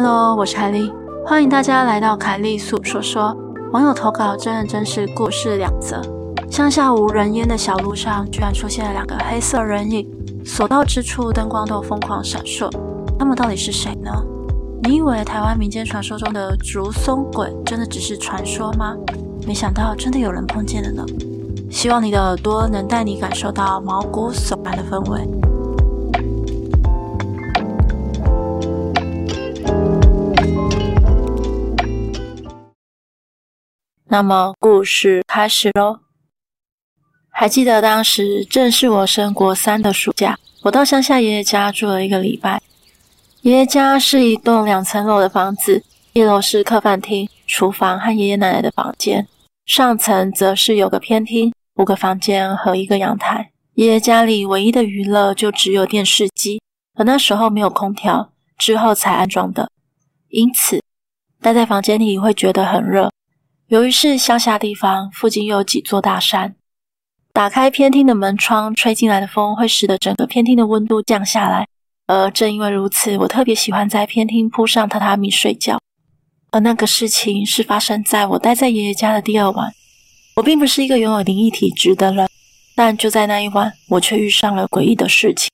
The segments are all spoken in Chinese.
Hello，我是凯莉，欢迎大家来到凯莉诉说说。网友投稿真人真事故事两则。乡下无人烟的小路上，居然出现了两个黑色人影，所到之处灯光都疯狂闪烁。他们到底是谁呢？你以为台湾民间传说中的竹松鬼真的只是传说吗？没想到真的有人碰见了呢。希望你的耳朵能带你感受到毛骨悚然的氛围。那么故事开始喽。还记得当时正是我升国三的暑假，我到乡下爷爷家住了一个礼拜。爷爷家是一栋两层楼的房子，一楼是客饭厅、厨房和爷爷奶奶的房间，上层则是有个偏厅、五个房间和一个阳台。爷爷家里唯一的娱乐就只有电视机，而那时候没有空调，之后才安装的，因此待在房间里会觉得很热。由于是乡下地方，附近有几座大山，打开偏厅的门窗，吹进来的风会使得整个偏厅的温度降下来。而正因为如此，我特别喜欢在偏厅铺上榻榻米睡觉。而那个事情是发生在我待在爷爷家的第二晚。我并不是一个拥有灵异体质的人，但就在那一晚，我却遇上了诡异的事情。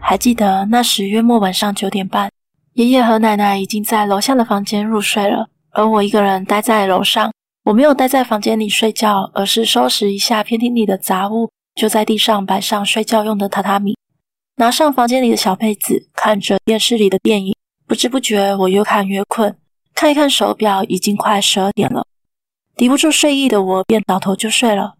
还记得那时约莫晚上九点半，爷爷和奶奶已经在楼下的房间入睡了。而我一个人待在楼上，我没有待在房间里睡觉，而是收拾一下偏厅里的杂物，就在地上摆上睡觉用的榻榻米，拿上房间里的小被子，看着电视里的电影。不知不觉，我越看越困，看一看手表，已经快十二点了。抵不住睡意的我，便倒头就睡了。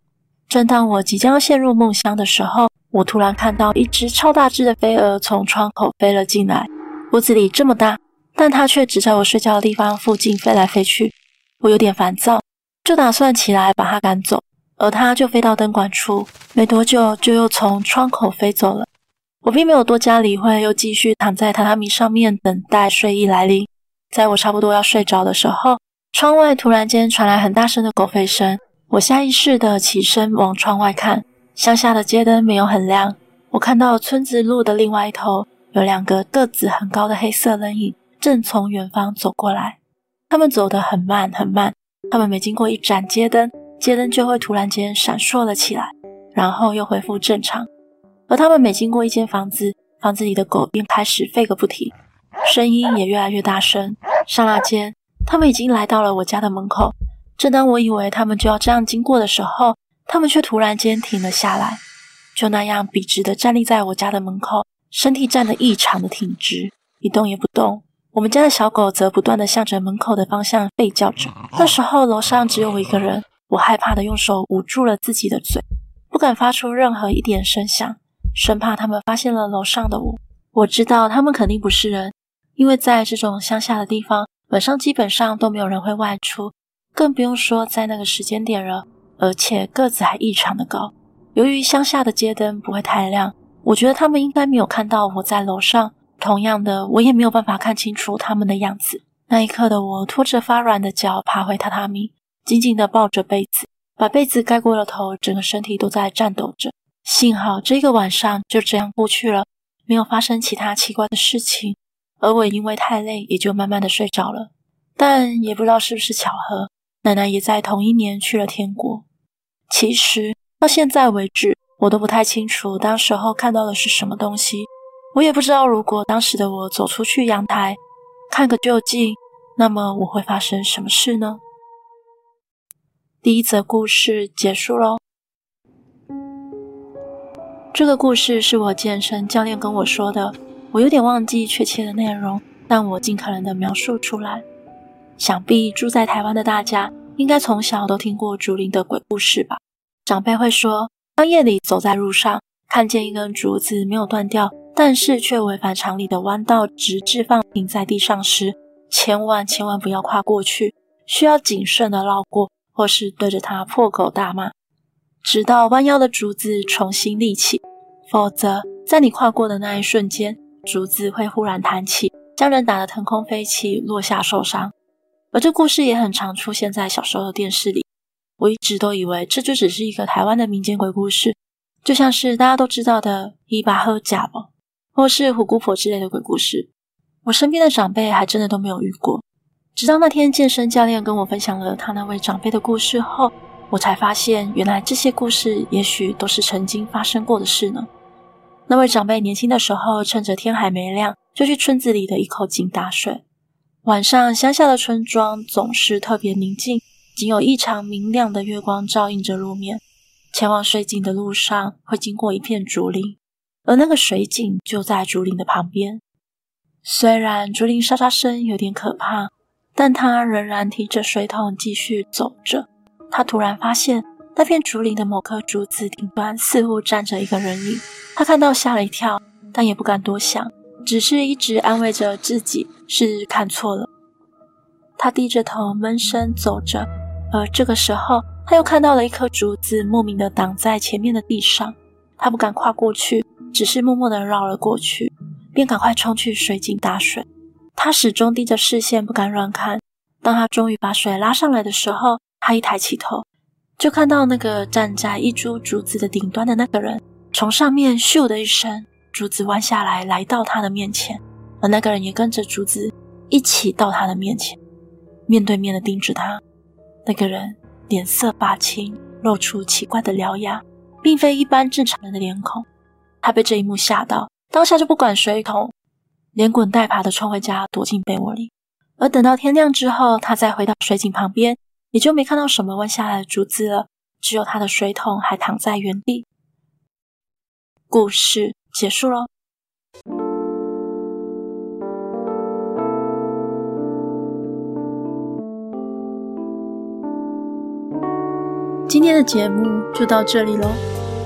正当我即将陷入梦乡的时候，我突然看到一只超大只的飞蛾从窗口飞了进来，屋子里这么大。但它却只在我睡觉的地方附近飞来飞去，我有点烦躁，就打算起来把它赶走，而它就飞到灯管处，没多久就又从窗口飞走了。我并没有多加理会，又继续躺在榻榻米上面等待睡意来临。在我差不多要睡着的时候，窗外突然间传来很大声的狗吠声，我下意识地起身往窗外看，乡下的街灯没有很亮，我看到村子路的另外一头有两个个子很高的黑色人影。正从远方走过来，他们走得很慢很慢。他们每经过一盏街灯，街灯就会突然间闪烁了起来，然后又恢复正常。而他们每经过一间房子，房子里的狗便开始吠个不停，声音也越来越大声。刹那间，他们已经来到了我家的门口。正当我以为他们就要这样经过的时候，他们却突然间停了下来，就那样笔直地站立在我家的门口，身体站得异常的挺直，一动也不动。我们家的小狗则不断的向着门口的方向吠叫着。那时候楼上只有我一个人，我害怕的用手捂住了自己的嘴，不敢发出任何一点声响，生怕他们发现了楼上的我。我知道他们肯定不是人，因为在这种乡下的地方，晚上基本上都没有人会外出，更不用说在那个时间点了，而且个子还异常的高。由于乡下的街灯不会太亮，我觉得他们应该没有看到我在楼上。同样的，我也没有办法看清楚他们的样子。那一刻的我，拖着发软的脚爬回榻榻米，紧紧地抱着被子，把被子盖过了头，整个身体都在颤抖着。幸好这个晚上就这样过去了，没有发生其他奇怪的事情，而我因为太累，也就慢慢地睡着了。但也不知道是不是巧合，奶奶也在同一年去了天国。其实到现在为止，我都不太清楚当时候看到的是什么东西。我也不知道，如果当时的我走出去阳台看个究竟，那么我会发生什么事呢？第一则故事结束喽。这个故事是我健身教练跟我说的，我有点忘记确切的内容，但我尽可能的描述出来。想必住在台湾的大家，应该从小都听过竹林的鬼故事吧？长辈会说，当夜里走在路上，看见一根竹子没有断掉。但是却违反常理的弯道直至放平在地上时，千万千万不要跨过去，需要谨慎的绕过，或是对着它破口大骂，直到弯腰的竹子重新立起。否则，在你跨过的那一瞬间，竹子会忽然弹起，将人打得腾空飞起，落下受伤。而这故事也很常出现在小时候的电视里。我一直都以为这就只是一个台湾的民间鬼故事，就像是大家都知道的伊巴赫加吧。或是虎姑婆之类的鬼故事，我身边的长辈还真的都没有遇过。直到那天健身教练跟我分享了他那位长辈的故事后，我才发现，原来这些故事也许都是曾经发生过的事呢。那位长辈年轻的时候，趁着天还没亮，就去村子里的一口井打水。晚上，乡下的村庄总是特别宁静，仅有异常明亮的月光照映着路面。前往水井的路上，会经过一片竹林，而那个水井就在竹林的旁边。虽然竹林沙沙声有点可怕。但他仍然提着水桶继续走着。他突然发现，那片竹林的某棵竹子顶端似乎站着一个人影。他看到吓了一跳，但也不敢多想，只是一直安慰着自己是看错了。他低着头闷声走着，而这个时候，他又看到了一棵竹子莫名的挡在前面的地上。他不敢跨过去，只是默默地绕了过去，便赶快冲去水井打水。他始终低着视线，不敢乱看。当他终于把水拉上来的时候，他一抬起头，就看到那个站在一株竹子的顶端的那个人，从上面咻的一声，竹子弯下来，来到他的面前，而那个人也跟着竹子一起到他的面前，面对面的盯着他。那个人脸色发青，露出奇怪的獠牙，并非一般正常人的脸孔。他被这一幕吓到，当下就不管水桶。连滚带爬的冲回家，躲进被窝里。而等到天亮之后，他再回到水井旁边，也就没看到什么弯下来的竹子了，只有他的水桶还躺在原地。故事结束喽。今天的节目就到这里喽，